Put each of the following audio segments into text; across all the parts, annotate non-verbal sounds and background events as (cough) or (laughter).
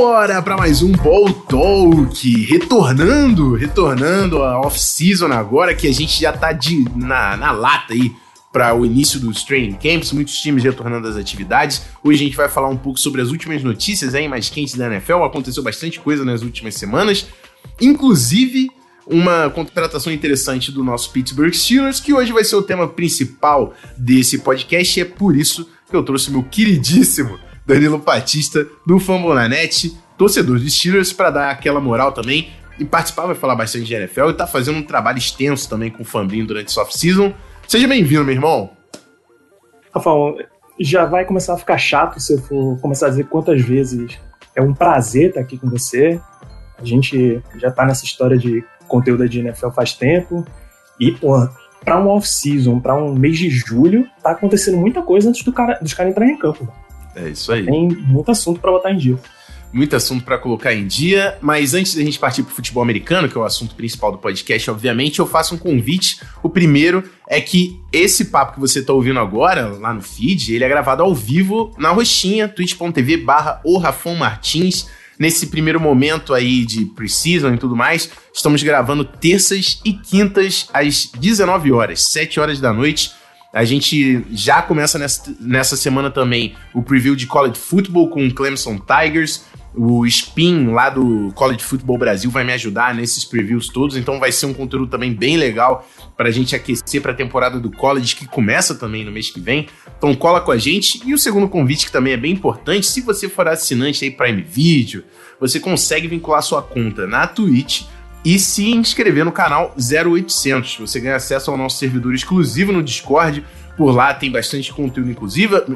Bora para mais um Ball Talk, retornando, retornando a off-season agora que a gente já tá de, na, na lata aí para o início dos training camps, muitos times retornando às atividades. Hoje a gente vai falar um pouco sobre as últimas notícias aí mais quentes da NFL. Aconteceu bastante coisa nas últimas semanas, inclusive uma contratação interessante do nosso Pittsburgh Steelers, que hoje vai ser o tema principal desse podcast, e é por isso que eu trouxe meu queridíssimo Danilo Batista do Fambonanet, torcedor dos Steelers, para dar aquela moral também e participar, vai falar bastante de NFL e tá fazendo um trabalho extenso também com o Fambrinho durante esse off-season. Seja bem-vindo, meu irmão. Rafael, já vai começar a ficar chato se eu for começar a dizer quantas vezes é um prazer estar aqui com você. A gente já tá nessa história de conteúdo de NFL faz tempo. E, pô, pra um off-season, pra um mês de julho, tá acontecendo muita coisa antes do cara, dos caras entrarem em campo. É isso aí. Tem muito assunto para botar em dia. Muito assunto para colocar em dia, mas antes da gente partir para o futebol americano, que é o assunto principal do podcast, obviamente, eu faço um convite. O primeiro é que esse papo que você está ouvindo agora, lá no feed, ele é gravado ao vivo na roxinha, twitch.tv barra o Rafon Martins nesse primeiro momento aí de preseason e tudo mais, estamos gravando terças e quintas às 19 horas, 7 horas da noite. A gente já começa nessa, nessa semana também o preview de College Football com o Clemson Tigers. O Spin lá do College Football Brasil vai me ajudar nesses previews todos, então vai ser um conteúdo também bem legal para a gente aquecer para a temporada do college que começa também no mês que vem. Então cola com a gente. E o segundo convite que também é bem importante, se você for assinante aí Prime Video, você consegue vincular sua conta na Twitch e se inscrever no canal 0800. Você ganha acesso ao nosso servidor exclusivo no Discord. Por lá tem bastante conteúdo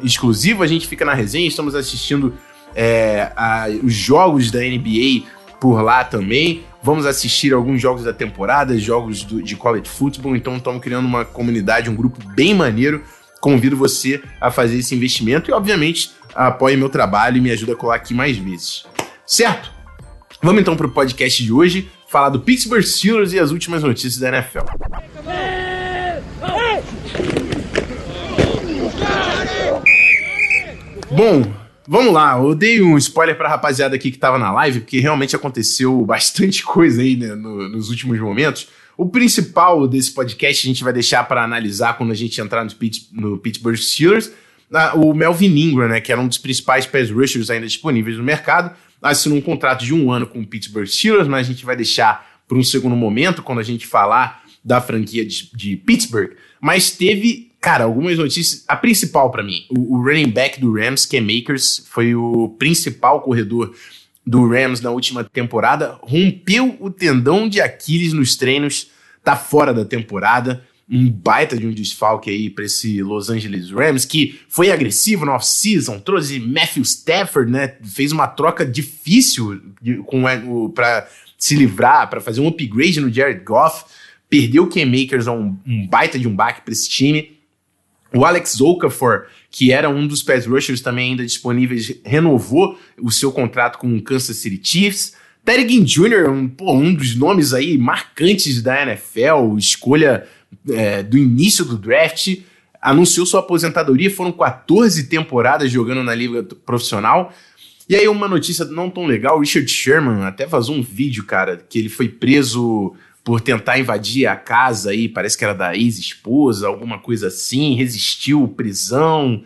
exclusivo. A gente fica na resenha, estamos assistindo é, a, os jogos da NBA por lá também. Vamos assistir alguns jogos da temporada, jogos do, de college football. Então estamos criando uma comunidade, um grupo bem maneiro. Convido você a fazer esse investimento e, obviamente, apoie meu trabalho e me ajude a colar aqui mais vezes. Certo? Vamos então para o podcast de hoje, falar do Pittsburgh Steelers e as últimas notícias da NFL. Bom, Vamos lá, eu dei um spoiler pra rapaziada aqui que tava na live, porque realmente aconteceu bastante (laughs) coisa aí né, no, nos últimos momentos. O principal desse podcast a gente vai deixar para analisar quando a gente entrar no, Pitt, no Pittsburgh Steelers. Ah, o Melvin Ingram, né, que era um dos principais pass rushers ainda disponíveis no mercado, assinou um contrato de um ano com o Pittsburgh Steelers, mas a gente vai deixar para um segundo momento, quando a gente falar da franquia de, de Pittsburgh. Mas teve Cara, algumas notícias. A principal para mim, o, o, running back do Rams, que é Makers, foi o principal corredor do Rams na última temporada, rompeu o tendão de Aquiles nos treinos, tá fora da temporada. Um baita de um desfalque aí para esse Los Angeles Rams, que foi agressivo na off-season, trouxe Matthew Stafford, né? Fez uma troca difícil para se livrar, para fazer um upgrade no Jared Goff. Perdeu o Ken Makers a um, um baita de um baque para esse time o Alex Okafor, que era um dos pass rushers também ainda disponíveis, renovou o seu contrato com o Kansas City Chiefs. Terry Ginn Jr., um, pô, um dos nomes aí marcantes da NFL, escolha é, do início do draft, anunciou sua aposentadoria. Foram 14 temporadas jogando na liga profissional. E aí uma notícia não tão legal, Richard Sherman até vazou um vídeo, cara, que ele foi preso por tentar invadir a casa aí, parece que era da ex-esposa, alguma coisa assim, resistiu prisão.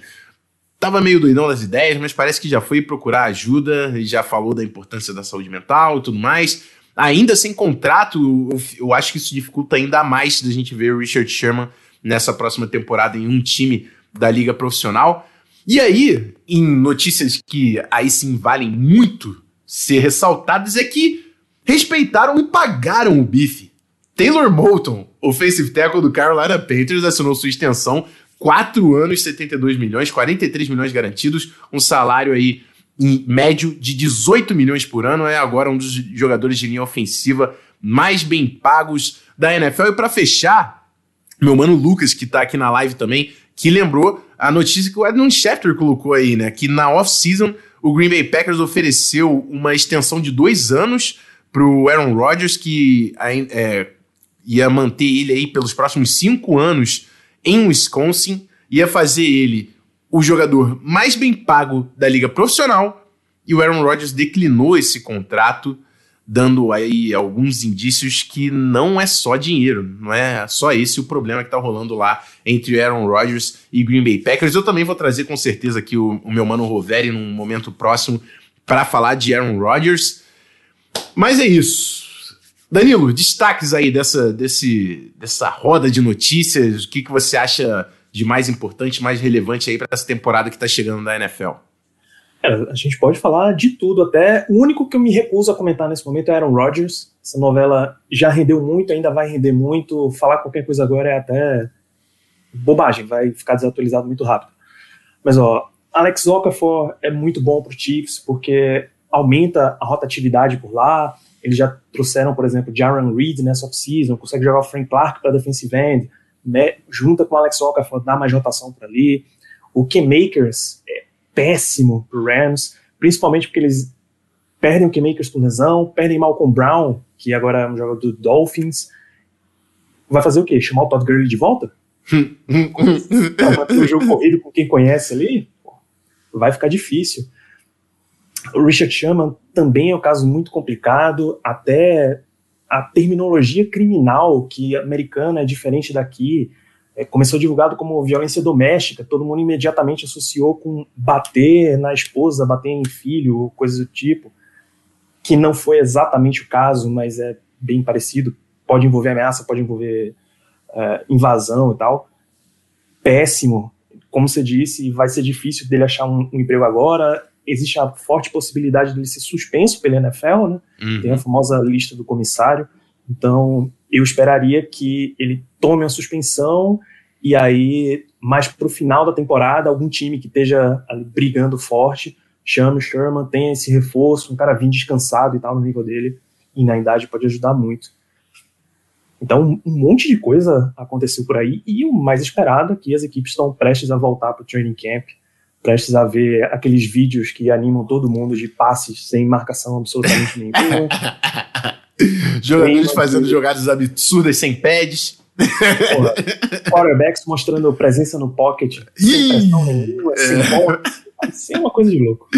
Tava meio doidão das ideias, mas parece que já foi procurar ajuda e já falou da importância da saúde mental e tudo mais. Ainda sem contrato, eu acho que isso dificulta ainda mais da gente ver o Richard Sherman nessa próxima temporada em um time da liga profissional. E aí, em notícias que aí sim valem muito ser ressaltadas, é que respeitaram e pagaram o bife. Taylor Moulton, offensive tackle do Carolina Panthers, assinou sua extensão, 4 anos, 72 milhões, 43 milhões garantidos, um salário aí médio de 18 milhões por ano, é agora um dos jogadores de linha ofensiva mais bem pagos da NFL. E para fechar, meu mano Lucas, que tá aqui na live também, que lembrou a notícia que o Edmund Schefter colocou aí, né? Que na off-season o Green Bay Packers ofereceu uma extensão de dois anos pro Aaron Rodgers, que é, ia manter ele aí pelos próximos cinco anos em Wisconsin, ia fazer ele o jogador mais bem pago da liga profissional e o Aaron Rodgers declinou esse contrato, dando aí alguns indícios que não é só dinheiro, não é só esse o problema que tá rolando lá entre Aaron Rodgers e Green Bay Packers. Eu também vou trazer com certeza aqui o, o meu mano Roveri num momento próximo para falar de Aaron Rodgers. Mas é isso. Danilo, destaques aí dessa, desse, dessa roda de notícias, o que, que você acha de mais importante, mais relevante aí para essa temporada que está chegando da NFL? A gente pode falar de tudo, até o único que eu me recuso a comentar nesse momento é Aaron Rodgers. Essa novela já rendeu muito, ainda vai render muito. Falar qualquer coisa agora é até bobagem, vai ficar desatualizado muito rápido. Mas ó, Alex Okafor é muito bom para o Chiefs porque aumenta a rotatividade por lá. Eles já trouxeram, por exemplo, Jaron Reed nessa off-season, consegue jogar o Frank Clark para defensive end, né, junta com o Alex Okafor, dá mais rotação por ali. O K-Makers é péssimo pro Rams, principalmente porque eles perdem o K-Makers por lesão, perdem Malcolm Brown, que agora é um jogador do Dolphins. Vai fazer o quê? Chamar o Todd Gurley de volta? Vai o jogo corrido com quem conhece ali? Vai ficar difícil. O Richard Sherman também é um caso muito complicado, até a terminologia criminal que americana é diferente daqui. É, começou divulgado como violência doméstica, todo mundo imediatamente associou com bater na esposa, bater em filho, coisas do tipo, que não foi exatamente o caso, mas é bem parecido. Pode envolver ameaça, pode envolver é, invasão e tal. Péssimo. Como você disse, vai ser difícil dele achar um, um emprego agora existe a forte possibilidade de ele ser suspenso pela NFL, né? Uhum. Tem a famosa lista do comissário. Então, eu esperaria que ele tome a suspensão e aí, mais para o final da temporada, algum time que esteja brigando forte chame o Sherman, tenha esse reforço, um cara vir descansado e tal no nível dele, e na idade pode ajudar muito. Então, um monte de coisa aconteceu por aí, e o mais esperado é que as equipes estão prestes a voltar para o training camp prestes a ver aqueles vídeos que animam todo mundo de passes sem marcação absolutamente nenhuma. (laughs) Jogadores fazendo jogadas absurdas sem pads. quarterbacks mostrando presença no pocket sem pressão nenhuma, sem bola. Isso é uma coisa de louco.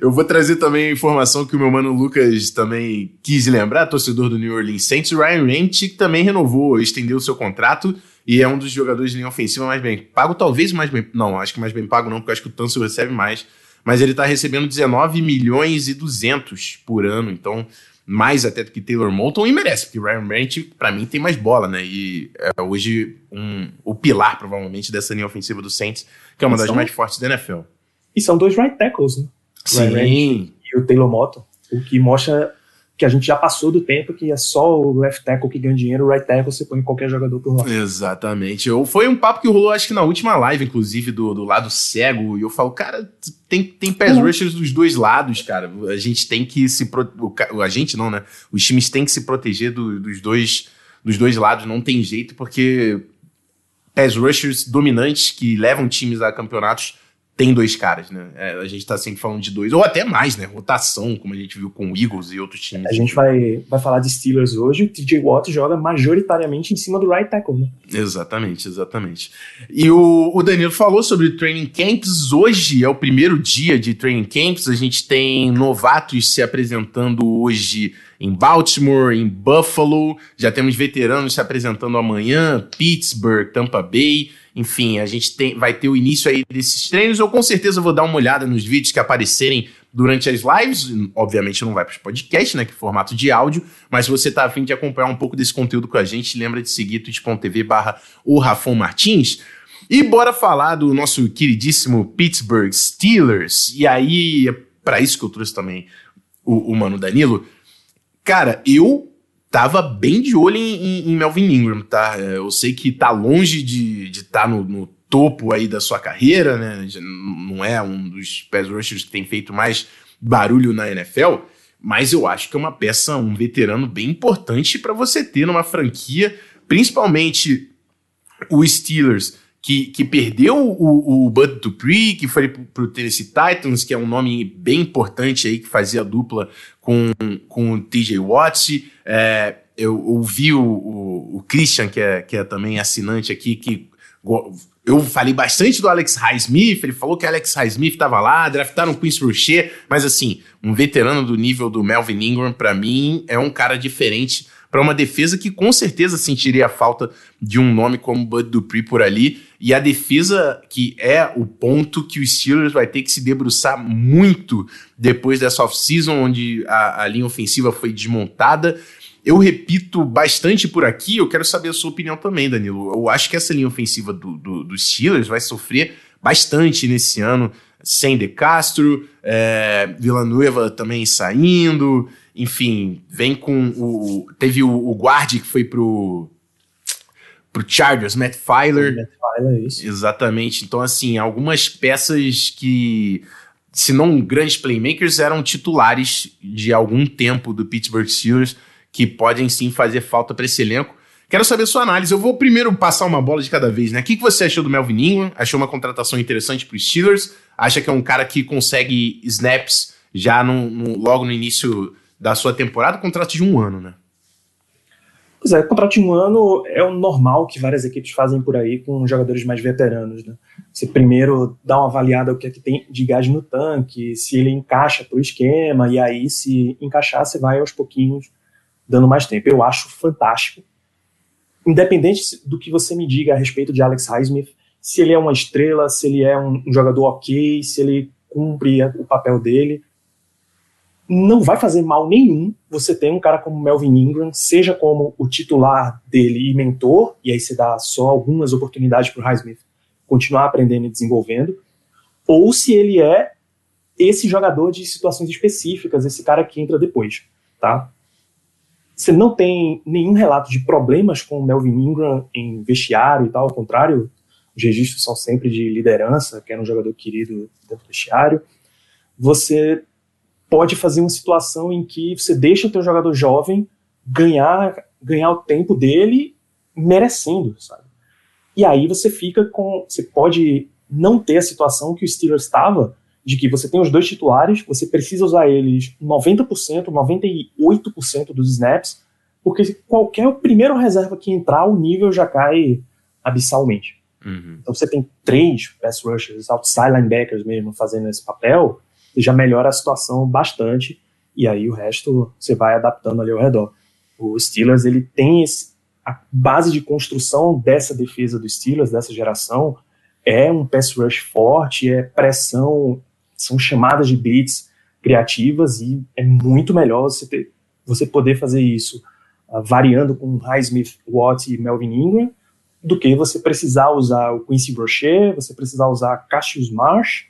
Eu vou trazer também a informação que o meu mano Lucas também quis lembrar, torcedor do New Orleans Saints. O Ryan Rent também renovou, estendeu o seu contrato e é um dos jogadores de linha ofensiva mais bem pago, talvez mais bem. Não, acho que mais bem pago não, porque acho que o Tansil recebe mais. Mas ele está recebendo 19 milhões e 200 por ano, então mais até do que Taylor Moulton e merece, porque Ryan Brandt, para mim, tem mais bola, né? E é hoje um, o pilar, provavelmente, dessa linha ofensiva do Saints, que é uma das mais fortes da NFL. E são dois right tackles, né? Sim. e o Taylor Moulton, o que mostra que a gente já passou do tempo que é só o left tackle que ganha dinheiro, o right tackle você põe qualquer jogador por lá. Exatamente. Eu, foi um papo que rolou, acho que na última live, inclusive, do, do lado cego, e eu falo, cara, tem, tem pass uhum. rushers dos dois lados, cara. A gente tem que se... Pro, a gente não, né? Os times têm que se proteger do, dos, dois, dos dois lados, não tem jeito, porque pass rushers dominantes que levam times a campeonatos tem dois caras, né? É, a gente tá sempre falando de dois, ou até mais, né? Rotação, como a gente viu com o Eagles e outros times. A gente vai, vai falar de Steelers hoje, o TJ Watt joga majoritariamente em cima do right tackle, né? Exatamente, exatamente. E o, o Danilo falou sobre training camps. Hoje é o primeiro dia de training camps. A gente tem novatos se apresentando hoje em Baltimore, em Buffalo. Já temos veteranos se apresentando amanhã, Pittsburgh, Tampa Bay. Enfim, a gente tem, vai ter o início aí desses treinos. Eu com certeza vou dar uma olhada nos vídeos que aparecerem durante as lives. Obviamente não vai para os podcasts, né? Que é formato de áudio. Mas se você tá afim de acompanhar um pouco desse conteúdo com a gente, lembra de seguir twitch.tv barra o Rafon Martins. E bora falar do nosso queridíssimo Pittsburgh Steelers. E aí, é para isso que eu trouxe também o, o Mano Danilo. Cara, eu tava bem de olho em, em, em, Melvin Ingram, tá? É, eu sei que tá longe de estar tá no, no, topo aí da sua carreira, né? Não é um dos pass rushers que tem feito mais barulho na NFL, mas eu acho que é uma peça, um veterano bem importante para você ter numa franquia, principalmente o Steelers, que, que perdeu o, o Bud Dupree, que foi pro Tennessee Titans, que é um nome bem importante aí, que fazia dupla com, com o TJ Watt. É, eu ouvi o, o, o, Christian, que é, que é também assinante aqui, que eu falei bastante do Alex Highsmith, ele falou que Alex Highsmith estava lá, draftaram o Quincy Rocher, mas assim, um veterano do nível do Melvin Ingram, para mim, é um cara diferente para uma defesa que com certeza sentiria a falta de um nome como Bud Dupree por ali, e a defesa que é o ponto que o Steelers vai ter que se debruçar muito depois dessa off-season, onde a, a linha ofensiva foi desmontada, eu repito bastante por aqui, eu quero saber a sua opinião também, Danilo. Eu acho que essa linha ofensiva do, do, do Steelers vai sofrer bastante nesse ano, sem De Castro, é, Villanueva também saindo, enfim, vem com o. Teve o, o guarde que foi pro. Pro Chargers, Matt Filer. Matt Filer, isso. Exatamente. Então, assim, algumas peças que, se não grandes playmakers, eram titulares de algum tempo do Pittsburgh Steelers que podem sim fazer falta para esse elenco. Quero saber sua análise. Eu vou primeiro passar uma bola de cada vez, né? O que, que você achou do Melvin Ingram? Achou uma contratação interessante para os Steelers? Acha que é um cara que consegue snaps já no, no, logo no início da sua temporada? Contrato de um ano, né? Pois é, contrato de um ano é o normal que várias equipes fazem por aí com jogadores mais veteranos, né? Você primeiro dá uma avaliada o que é que tem de gás no tanque, se ele encaixa para o esquema, e aí se encaixar, você vai aos pouquinhos dando mais tempo. Eu acho fantástico. Independente do que você me diga a respeito de Alex Highsmith, se ele é uma estrela, se ele é um, jogador ok, se ele cumpre o papel dele, não vai fazer mal nenhum você ter um cara como Melvin Ingram, seja como o titular dele e mentor, e aí você dá só algumas oportunidades para o Highsmith continuar aprendendo e desenvolvendo, ou se ele é esse jogador de situações específicas, esse cara que entra depois, tá? Você não tem nenhum relato de problemas com o Melvin Ingram em vestiário e tal, ao contrário, os registros são sempre de liderança, que era um jogador querido dentro do vestiário. Você pode fazer uma situação em que você deixa o teu jogador jovem ganhar, ganhar o tempo dele merecendo, sabe? E aí você fica com, você pode não ter a situação que o Steelers estava, de que você tem os dois titulares, você precisa usar eles 90%, 98% dos snaps, porque qualquer primeiro reserva que entrar, o nível já cai abissalmente. Uhum. Então você tem três pass rushers, outside linebackers mesmo, fazendo esse papel, já melhora a situação bastante, e aí o resto você vai adaptando ali ao redor. O Steelers, ele tem esse, a base de construção dessa defesa do Steelers, dessa geração, é um pass rush forte, é pressão são chamadas de blitz criativas e é muito melhor você, ter, você poder fazer isso uh, variando com Highsmith, Watt e Melvin Ingram do que você precisar usar o Quincy Rocher, você precisar usar Cassius Marsh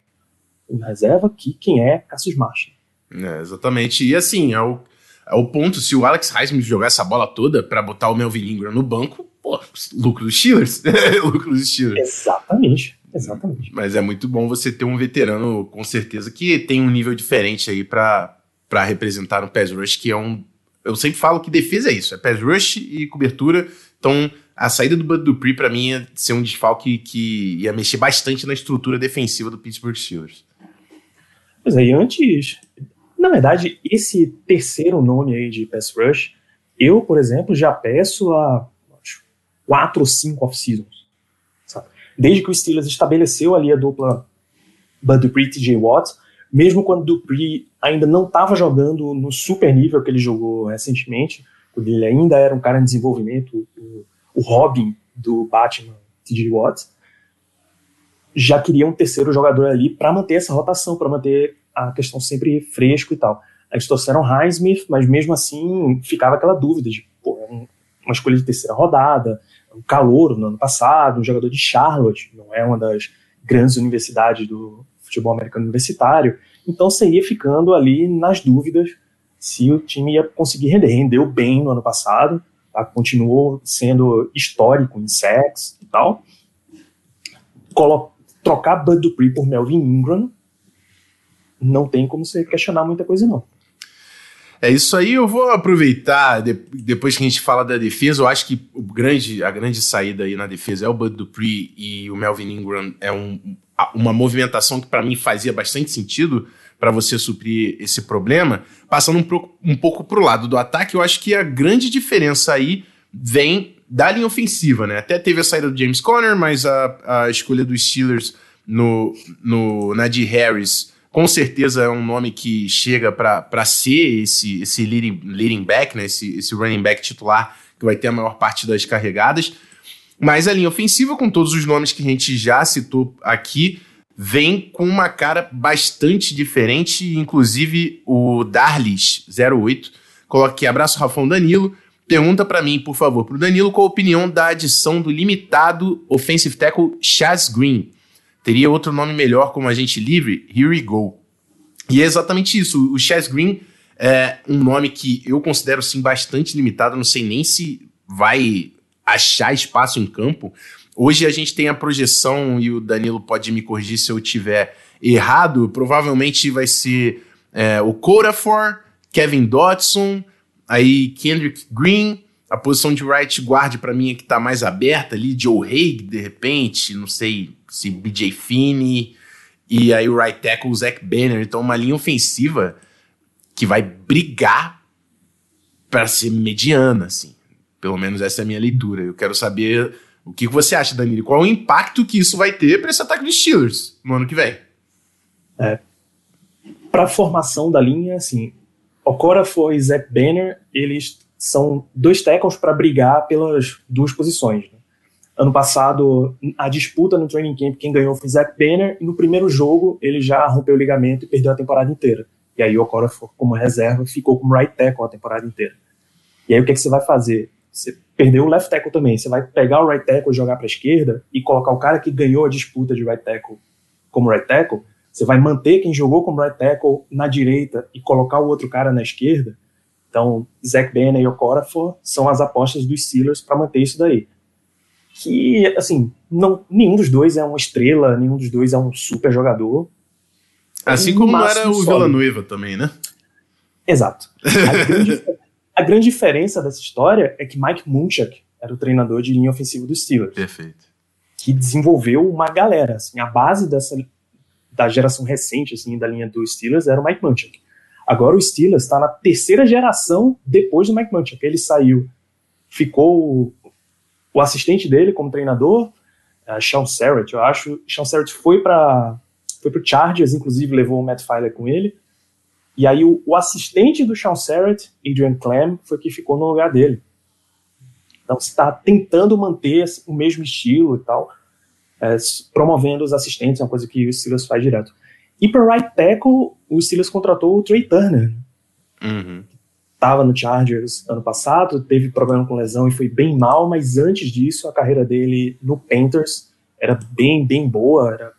em reserva, que quem é Cassius Marsh. É, exatamente. E assim, é o, é o ponto, se o Alex Highsmith jogar essa bola toda para botar o Melvin Ingram no banco, pô, lucro dos Steelers. (laughs) lucro dos Steelers. Exatamente. Exatamente. Mas é muito bom você ter um veterano, com certeza, que tem um nível diferente aí para representar no pass rush, que é um... Eu sempre falo que defesa é isso, é pass rush e cobertura. Então, a saída do Bud Dupree, para mim, ia ser um desfalque que ia mexer bastante na estrutura defensiva do Pittsburgh Steelers. Pois é, e antes... Na verdade, esse terceiro nome aí de pass rush, eu, por exemplo, já peço há quatro ou cinco off-seasons desde que o Steelers estabeleceu ali a dupla Bud Dupree e TJ Watt, mesmo quando Dupree ainda não estava jogando no super nível que ele jogou recentemente, quando ele ainda era um cara em desenvolvimento, o, o Robin do Batman, TJ Watt, já queria um terceiro jogador ali para manter essa rotação, para manter a questão sempre fresco e tal. Eles trouxeram Highsmith, mas mesmo assim ficava aquela dúvida de, pô, é uma escolha de terceira rodada, um calor no ano passado, um jogador de Charlotte, não é uma das grandes universidades do futebol americano universitário. Então você ia ficando ali nas dúvidas se o time ia conseguir render. Rendeu bem no ano passado, tá? continuou sendo histórico em sacks e tal. Colo trocar Bud Dupree por Melvin Ingram não tem como você questionar muita coisa, não. É isso aí, eu vou aproveitar, de, depois que a gente fala da defesa, eu acho que o grande, a grande saída aí na defesa é o Bud Dupree e o Melvin Ingram é um, uma movimentação que para mim fazia bastante sentido para você suprir esse problema. Passando um, pro, um pouco pro lado do ataque, eu acho que a grande diferença aí vem da linha ofensiva, né? Até teve a saída do James Conner, mas a, a escolha dos Steelers no, no Nadir Harris com certeza é um nome que chega para ser esse, esse leading, leading back, né? esse, esse running back titular que vai ter a maior parte das carregadas. Mas a linha ofensiva, com todos os nomes que a gente já citou aqui, vem com uma cara bastante diferente, inclusive o Darlis08 coloca aqui, abraço Rafão Danilo, pergunta para mim, por favor, pro Danilo, qual a opinião da adição do limitado offensive tackle Chaz Green? Teria outro nome melhor como agente livre? Here we go. E é exatamente isso. O Chaz Green é um nome que eu considero sim bastante limitado. Não sei nem se vai achar espaço em campo. Hoje a gente tem a projeção, e o Danilo pode me corrigir se eu tiver errado. Provavelmente vai ser é, o Corafor, Kevin Dodson, aí Kendrick Green. A posição de right guard para mim é que tá mais aberta ali, Joe Haig, de repente, não sei se BJ Finney e aí o right tackle, o Zach Banner. Então, uma linha ofensiva que vai brigar para ser mediana, assim. Pelo menos essa é a minha leitura. Eu quero saber o que você acha, Danilo. Qual o impacto que isso vai ter para esse ataque dos Steelers no ano que vem? É. Para a formação da linha, assim, Okorafor e Zach Banner, eles são dois tackles para brigar pelas duas posições. Né? Ano passado, a disputa no training camp, quem ganhou foi Zach Banner, e no primeiro jogo ele já rompeu o ligamento e perdeu a temporada inteira. E aí o Okora, como reserva, ficou como right tackle a temporada inteira. E aí o que, é que você vai fazer? Você perdeu o left tackle também. Você vai pegar o right tackle e jogar para a esquerda e colocar o cara que ganhou a disputa de right tackle como right tackle. Você vai manter quem jogou como right tackle na direita e colocar o outro cara na esquerda. Então, Zach Banner e Okorafor são as apostas dos Steelers para manter isso daí que, assim, não, nenhum dos dois é uma estrela, nenhum dos dois é um super jogador. Assim como era o Villanueva também, né? Exato. (laughs) A grande, a grande diferença dessa história é que Mike Munchak era o treinador de linha ofensiva dos Steelers. Perfeito. Que desenvolveu uma galera. Assim, a base dessa da geração recente assim da linha dos Steelers era o Mike Munchak. Agora o Steelers está na terceira geração depois do Mike Munchak. Ele saiu, ficou o assistente dele como treinador, uh, Sean Serrett, eu acho. Sean Serrett foi para foi pro Chargers, inclusive levou o Matt Filer com ele. E aí o, o assistente do Sean Serrett, Adrian Clem, foi que ficou no lugar dele. Então está tentando manter o mesmo estilo e tal, é, promovendo os assistentes, é uma coisa que o Steelers faz direto. E para right tackle, o Steelers contratou o Trey Turner, uhum estava no Chargers ano passado, teve problema com lesão e foi bem mal, mas antes disso a carreira dele no Panthers era bem, bem boa, era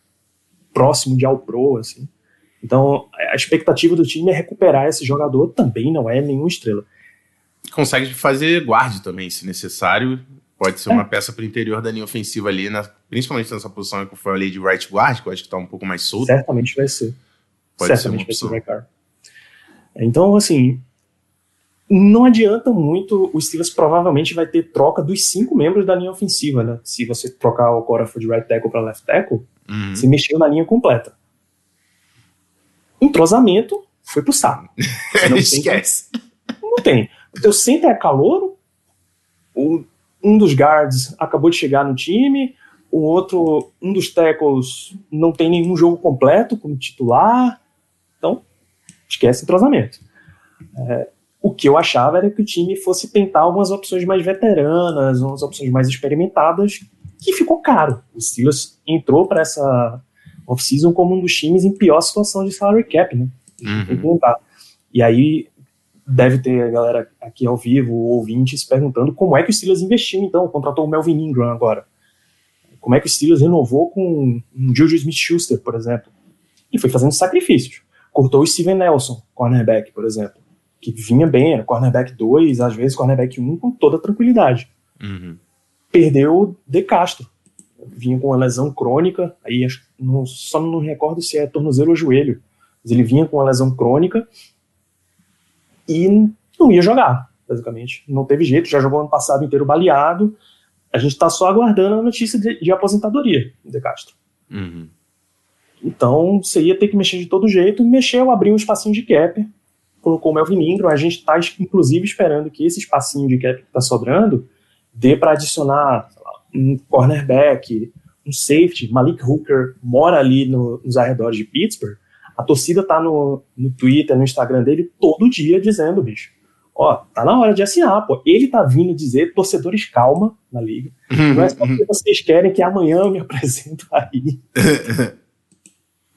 próximo de All Pro, assim. Então a expectativa do time é recuperar esse jogador, também não é nenhuma estrela. Consegue fazer guarde também, se necessário. Pode ser é. uma peça para o interior da linha ofensiva ali, na, principalmente nessa posição que eu falei de right guard, que eu acho que está um pouco mais solto. Certamente vai ser. Pode Certamente ser uma opção. vai ser Então, assim, não adianta muito, o Steelers provavelmente vai ter troca dos cinco membros da linha ofensiva, né? Se você trocar o Corafor de right tackle para left tackle, uhum. você mexeu na linha completa. Entrosamento foi pro saco. Não Esquece. Tem, não tem. O teu center é calouro, um dos guards acabou de chegar no time, o outro, um dos tackles não tem nenhum jogo completo como titular, então esquece entrosamento. É, o que eu achava era que o time fosse tentar algumas opções mais veteranas, umas opções mais experimentadas, que ficou caro. O Steelers entrou para essa off-season como um dos times em pior situação de salary cap, né? Uhum. E aí deve ter a galera aqui ao vivo, ouvintes, perguntando como é que o Steelers investiu então, contratou o Melvin Ingram agora. Como é que o Steelers renovou com um Juju Smith-Schuster, por exemplo? E foi fazendo sacrifícios. Cortou o Steven Nelson, cornerback, por exemplo que vinha bem, era cornerback 2, às vezes cornerback 1, com toda tranquilidade. Uhum. Perdeu De Castro. Vinha com uma lesão crônica, aí não, só não recordo se é tornozelo ou joelho, mas ele vinha com uma lesão crônica e não ia jogar, basicamente. Não teve jeito, já jogou ano passado inteiro baleado. A gente está só aguardando a notícia de, de aposentadoria De Castro. Uhum. Então você ia ter que mexer de todo jeito, mexeu, abriu um espacinho de cap, colocou o Melvin Ingram. A gente está, inclusive, esperando que esse espacinho de cap que está sobrando dê para adicionar lá, um cornerback, um safety, Malik Hooker mora ali no, nos arredores de Pittsburgh, a torcida tá no, no Twitter, no Instagram dele todo dia dizendo, bicho, ó, tá na hora de assinar, pô. Ele tá vindo dizer, torcedores, calma na liga. Não é só porque vocês querem que amanhã eu me (laughs) apresento aí.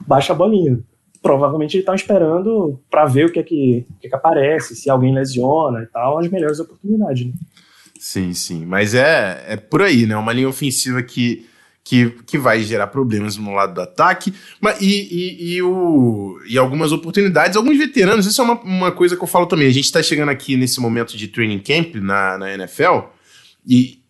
Baixa a bolinha. Provavelmente ele tá esperando para ver o que é que, o que, é que aparece, se alguém lesiona e tal, as melhores oportunidades, né? Sim, sim. Mas é, é por aí, né? Uma linha ofensiva que, que, que vai gerar problemas no lado do ataque. Mas, e, e, e, o, e algumas oportunidades, alguns veteranos, isso é uma, uma coisa que eu falo também. A gente está chegando aqui nesse momento de training camp na, na NFL, e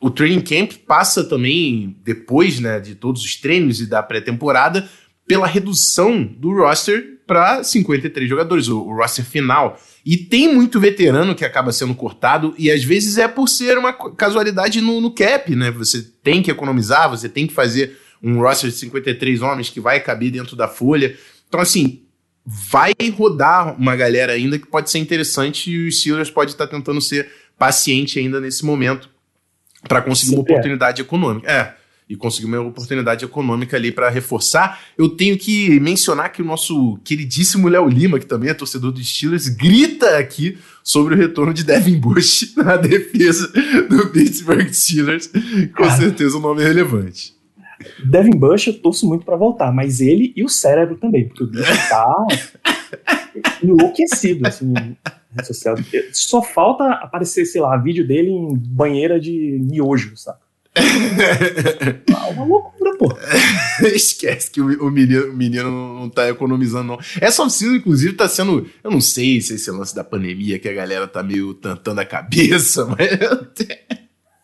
o training camp passa também, depois né, de todos os treinos e da pré-temporada, pela redução do roster para 53 jogadores, o, o, roster final. E tem muito veterano que acaba sendo cortado, e às vezes é por ser uma casualidade no, no cap, né? Você tem que economizar, você tem que fazer um roster de 53 homens que vai caber dentro da folha. Então, assim, vai rodar uma galera ainda que pode ser interessante e o Steelers pode estar tentando ser paciente ainda nesse momento para conseguir Sim, uma oportunidade é. econômica. É e conseguir uma oportunidade econômica ali para reforçar. Eu tenho que mencionar que o nosso queridíssimo Léo Lima, que também é torcedor dos Steelers, grita aqui sobre o retorno de Devin Bush (laughs) na defesa do Pittsburgh Steelers. Com Cara, certeza um nome é relevante. Devin Bush eu torço muito para voltar, mas ele e o cérebro também, porque o bicho tá (laughs) enlouquecido, assim, social. Só falta aparecer, sei lá, vídeo dele em banheira de miojo, sabe? Ah, uma loucura, pô. (laughs) Esquece que o, o, menino, o menino não tá economizando, não. Essa oficina, inclusive, tá sendo. Eu não sei se esse lance da pandemia que a galera tá meio tantando a cabeça, (laughs) mas.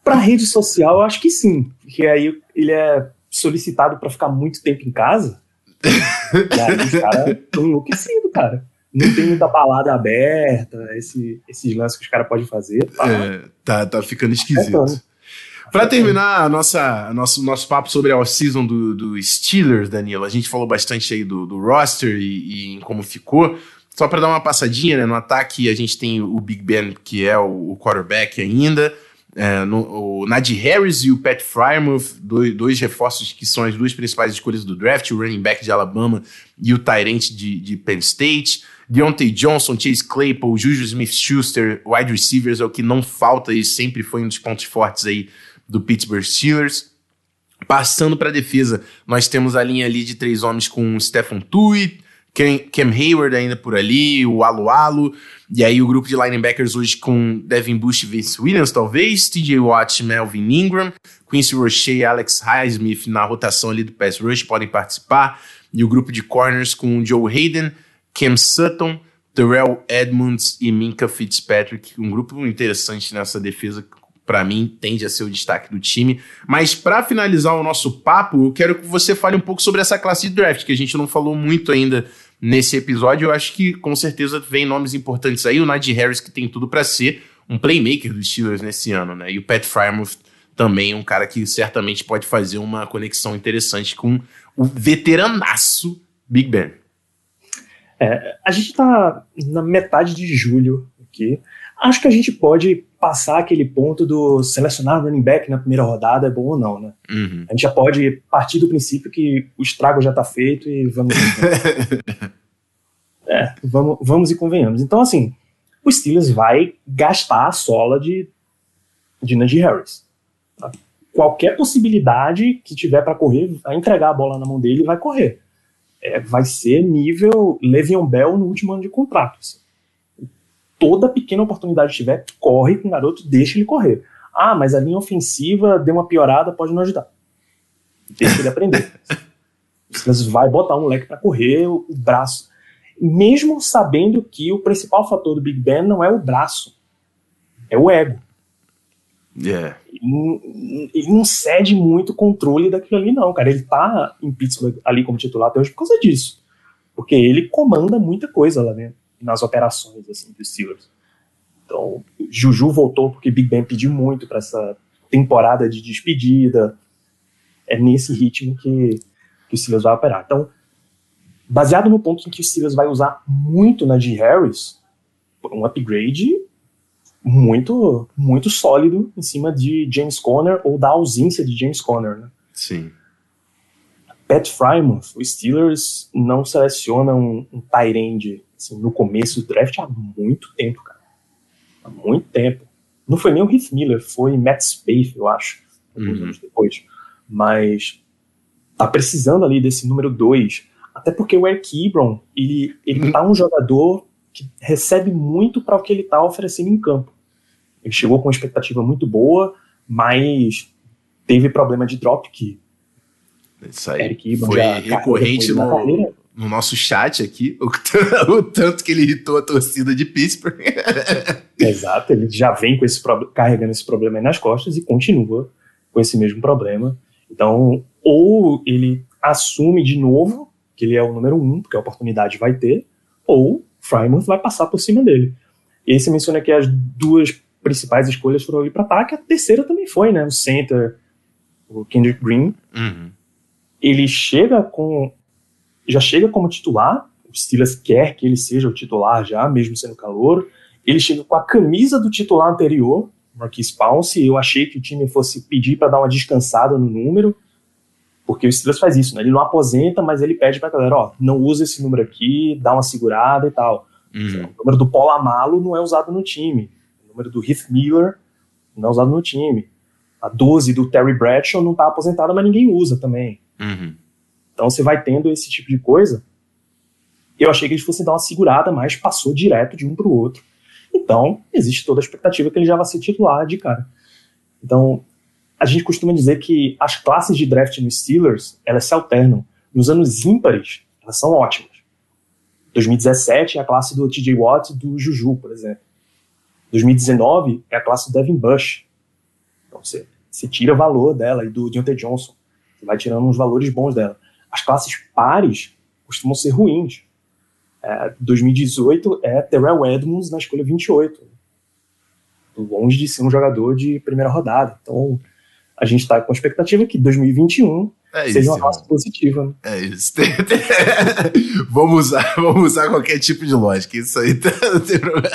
pra rede social, eu acho que sim. Porque aí ele é solicitado para ficar muito tempo em casa. (laughs) e aí os caras estão enlouquecidos, cara. Não tem muita balada aberta, esse, esses lances que os caras podem fazer. Tá, é, tá, tá ficando esquisito. Para terminar a nossa, nosso, nosso papo sobre a off-season do, do, Steelers, Danilo, a gente falou bastante aí do, do roster e, e em como ficou. Só para dar uma passadinha, né, no ataque a gente tem o Big Ben, que é o, o quarterback ainda, é, no, o Najee Harris e o Pat Frymouth, dois, dois, reforços que são as duas principais escolhas do draft, o running back de Alabama e o Tyrant de, de Penn State. Deontay Johnson, Chase Claypool, Juju Smith-Schuster, wide receivers é o que não falta e sempre foi um dos pontos fortes aí do Pittsburgh Steelers. Passando para a defesa, nós temos a linha ali de três homens com Stephen Tuitt, Cam Hayward ainda por ali, o Alu Alu, e aí o grupo de linebackers hoje com Devin Bush e Vince Williams, talvez, TJ Watt, Melvin Ingram, Quincy Roche e Alex Highsmith na rotação ali do pass rush podem participar, e o grupo de corners com Joe Hayden, Cam Sutton, Terrell Edmonds e Minka Fitzpatrick, um grupo interessante nessa defesa para mim, tende a ser o destaque do time. Mas para finalizar o nosso papo, eu quero que você fale um pouco sobre essa classe de draft, que a gente não falou muito ainda nesse episódio. Eu acho que com certeza vem nomes importantes aí. O Najee Harris, que tem tudo para ser um playmaker dos Steelers nesse ano, né? E o Pat Frymouth também, um cara que certamente pode fazer uma conexão interessante com o veteranaço Big Ben. É, a gente tá na metade de julho aqui. Acho que a gente pode passar aquele ponto do selecionar running back na primeira rodada é bom ou não, né? Uhum. A gente já pode partir do princípio que o estrago já tá feito e vamos. (laughs) é, vamos, vamos e convenhamos. Então, assim, o Steelers vai gastar a sola de, de Najee Harris. Tá? Qualquer possibilidade que tiver para correr, vai entregar a bola na mão dele, vai correr. É, vai ser nível Le'Veon Bell no último ano de contrato. Assim toda pequena oportunidade que tiver, corre com o garoto, deixa ele correr. Ah, mas a linha ofensiva deu uma piorada, pode não ajudar. Deixa ele aprender. (laughs) Você vai botar um moleque para correr, o braço. Mesmo sabendo que o principal fator do Big Ben não é o braço, é o ego. Yeah. Ele, ele não cede muito controle daquilo ali, não, cara. Ele tá em Pittsburgh ali como titular até hoje por causa disso. Porque ele comanda muita coisa lá dentro nas operações assim, dos Steelers. Então, Juju voltou porque Big Ben pediu muito para essa temporada de despedida. É nesse ritmo que, que o Steelers vai operar. Então, baseado no ponto em que o Steelers vai usar muito na G. Harris, um upgrade muito, muito sólido em cima de James Conner ou da ausência de James Conner, né? Sim. Pat Frymouth, o Steelers não seleciona um, um tight end assim, no começo do draft há muito tempo, cara. Há muito tempo. Não foi nem o Heath Miller, foi Matt Spaeth, eu acho, alguns uhum. anos depois. Mas tá precisando ali desse número 2, até porque o Eric Ebron, ele, ele uhum. tá um jogador que recebe muito para o que ele tá oferecendo em campo. Ele chegou com uma expectativa muito boa, mas teve problema de drop que isso aí Eric foi recorrente no, no, nosso chat aqui, o, (laughs) o, tanto que ele irritou a torcida de Pittsburgh. (laughs) Exato, ele já vem com esse carregando esse problema aí nas costas e continua com esse mesmo problema. Então, ou ele assume de novo que ele é o número um, porque a oportunidade vai ter, ou Frymouth vai passar por cima dele. E aí você menciona que as duas principais escolhas foram ali para ataque, a terceira também foi, né? O center, o Kendrick Green. Uhum ele chega com. Já chega como titular, o Steelers quer que ele seja o titular já, mesmo sendo calor. Ele chega com a camisa do titular anterior, Marquis Pounce. Eu achei que o time fosse pedir para dar uma descansada no número, porque o Steelers faz isso, né? Ele não aposenta, mas ele pede para a galera: ó, não usa esse número aqui, dá uma segurada e tal. Uhum. O número do Paulo Amalo não é usado no time. O número do Heath Miller não é usado no time. A 12 do Terry Bradshaw não está aposentada, mas ninguém usa também. Uhum. Então você vai tendo esse tipo de coisa. Eu achei que eles fossem dar uma segurada, mas passou direto de um para o outro. Então, existe toda a expectativa que ele já vai ser titular de cara. Então, a gente costuma dizer que as classes de draft no Steelers, elas se alternam. Nos anos ímpares, elas são ótimas. 2017 é a classe do TJ Watt do Juju, por exemplo. 2019 é a classe do Devin Bush. Então você, você tira valor dela e do Deontay Johnson. Você vai tirando uns valores bons dela. As classes pares costumam ser ruins. É, 2018 é Terrell Edmonds na escolha 28. Longe de ser um jogador de primeira rodada. Então, a gente está com a expectativa que 2021 é seja isso, uma classe positiva. Né? É isso. (laughs) vamos, usar, vamos usar qualquer tipo de lógica. Isso aí (laughs) tá, não tem problema.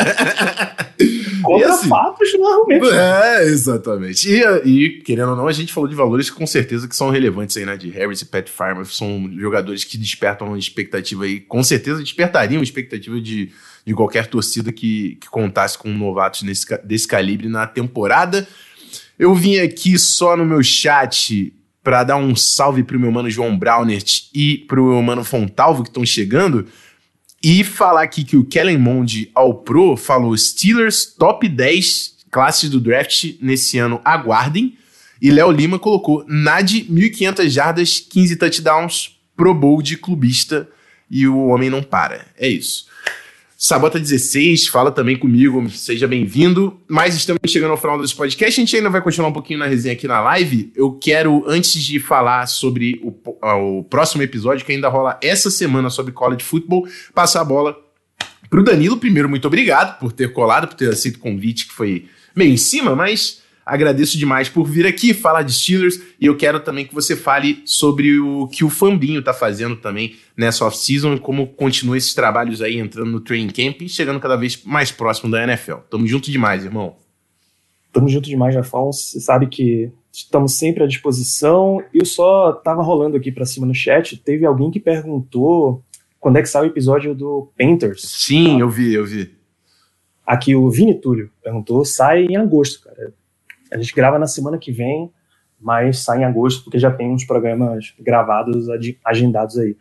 Contra assim, fatos no argumento. É, exatamente. E, e, querendo ou não, a gente falou de valores com certeza que são relevantes aí, né? De Harris e Pat Farmer. São jogadores que despertam uma expectativa aí. Com certeza despertariam expectativa de, de qualquer torcida que, que contasse com novatos nesse, desse calibre na temporada. Eu vim aqui só no meu chat para dar um salve pro meu mano João Braunert e pro meu mano Fontalvo que estão chegando. E falar aqui que o Kellen Mond ao Pro falou Steelers top 10 classes do draft nesse ano, aguardem. E Léo Lima colocou Nad 1.500 jardas, 15 touchdowns, Pro Bowl de clubista e o homem não para. É isso. Sabota16, fala também comigo, seja bem-vindo. Mas estamos chegando ao final desse podcast, a gente ainda vai continuar um pouquinho na resenha aqui na live. Eu quero, antes de falar sobre o, o próximo episódio, que ainda rola essa semana sobre college football, passar a bola para o Danilo. Primeiro, muito obrigado por ter colado, por ter aceito o convite, que foi meio em cima, mas Agradeço demais por vir aqui falar de Steelers e eu quero também que você fale sobre o que o Fambinho está fazendo também nessa off-season e como continua esses trabalhos aí entrando no training camp e chegando cada vez mais próximo da NFL. Tamo junto demais, irmão. Tamo junto demais, Jafão. Você sabe que estamos sempre à disposição. Eu só tava rolando aqui para cima no chat, teve alguém que perguntou quando é que sai o episódio do Painters. Sim, eu vi, eu vi. Aqui o Vini Túlio perguntou, sai em agosto, cara. A gente grava na semana que vem, mas sai em agosto, porque já tem uns programas gravados, agendados aí.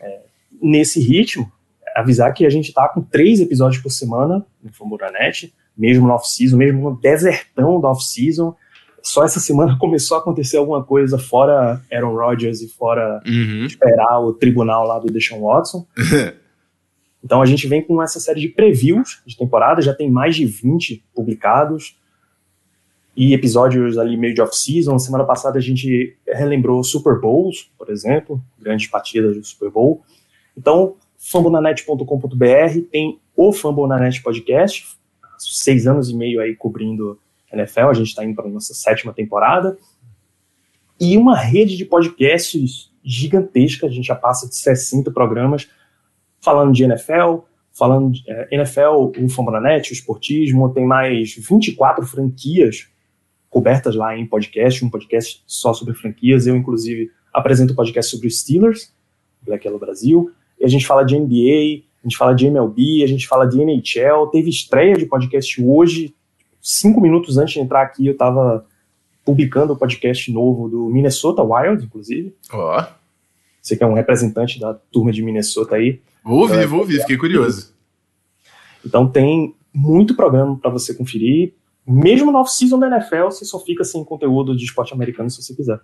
É, nesse ritmo, avisar que a gente tá com três episódios por semana no Famboranet, mesmo no off-season, mesmo no desertão da off-season. Só essa semana (laughs) começou a acontecer alguma coisa fora Aaron Rodgers e fora uhum. esperar o tribunal lá do Deshaun Watson. (laughs) então a gente vem com essa série de previews de temporada, já tem mais de 20 publicados e episódios ali meio de off-season. Semana passada a gente relembrou Super Bowls, por exemplo, grandes partidas do Super Bowl. Então, fambonanet.com.br tem o Fambonanet Podcast, seis anos e meio aí cobrindo NFL, a gente está indo para a nossa sétima temporada, e uma rede de podcasts gigantesca, a gente já passa de 60 programas falando de NFL, falando de é, NFL, o Fambonanet, o esportismo, tem mais 24 franquias cobertas lá em podcast, um podcast só sobre franquias. Eu, inclusive, apresento um podcast sobre os Steelers, Black Yellow Brasil, e a gente fala de NBA, a gente fala de MLB, a gente fala de NHL, teve estreia de podcast hoje, cinco minutos antes de entrar aqui eu estava publicando o podcast novo do Minnesota Wild, inclusive. Ó. Oh. Você que é um representante da turma de Minnesota aí. Vou ouvir, vou ouvir, fiquei curioso. Então tem muito programa para você conferir. Mesmo no off-season da NFL, você só fica sem conteúdo de esporte americano se você quiser.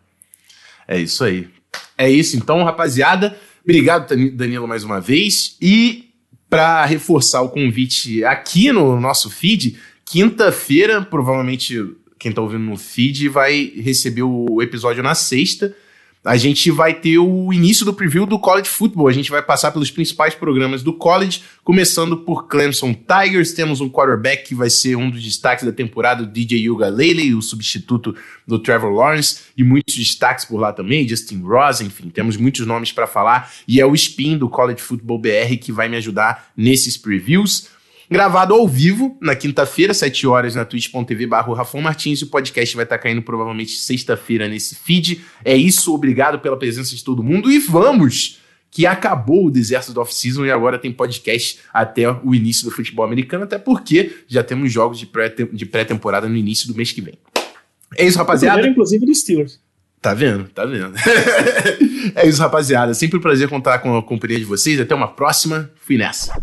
É isso aí. É isso então, rapaziada. Obrigado, Danilo, mais uma vez. E para reforçar o convite aqui no nosso feed, quinta-feira, provavelmente quem está ouvindo no feed vai receber o episódio na sexta. A gente vai ter o início do preview do college football. A gente vai passar pelos principais programas do college, começando por Clemson Tigers. Temos um quarterback que vai ser um dos destaques da temporada, o DJ Yuga Lele, o substituto do Trevor Lawrence, e muitos destaques por lá também, Justin Ross, enfim, temos muitos nomes para falar. E é o spin do College Football BR que vai me ajudar nesses previews gravado ao vivo na quinta-feira, 7 horas, na twitch.tv barra Rafão Martins. O podcast vai estar tá caindo provavelmente sexta-feira nesse feed. É isso, obrigado pela presença de todo mundo e vamos! Que acabou o deserto do off-season e agora tem podcast até o início do futebol americano, até porque já temos jogos de pré-temporada no início do mês que vem. É isso, rapaziada. Primeiro, inclusive, do Steelers. Tá vendo? Tá vendo? (laughs) é isso, rapaziada. Sempre um prazer contar com a companhia de vocês. Até uma próxima. Fui nessa.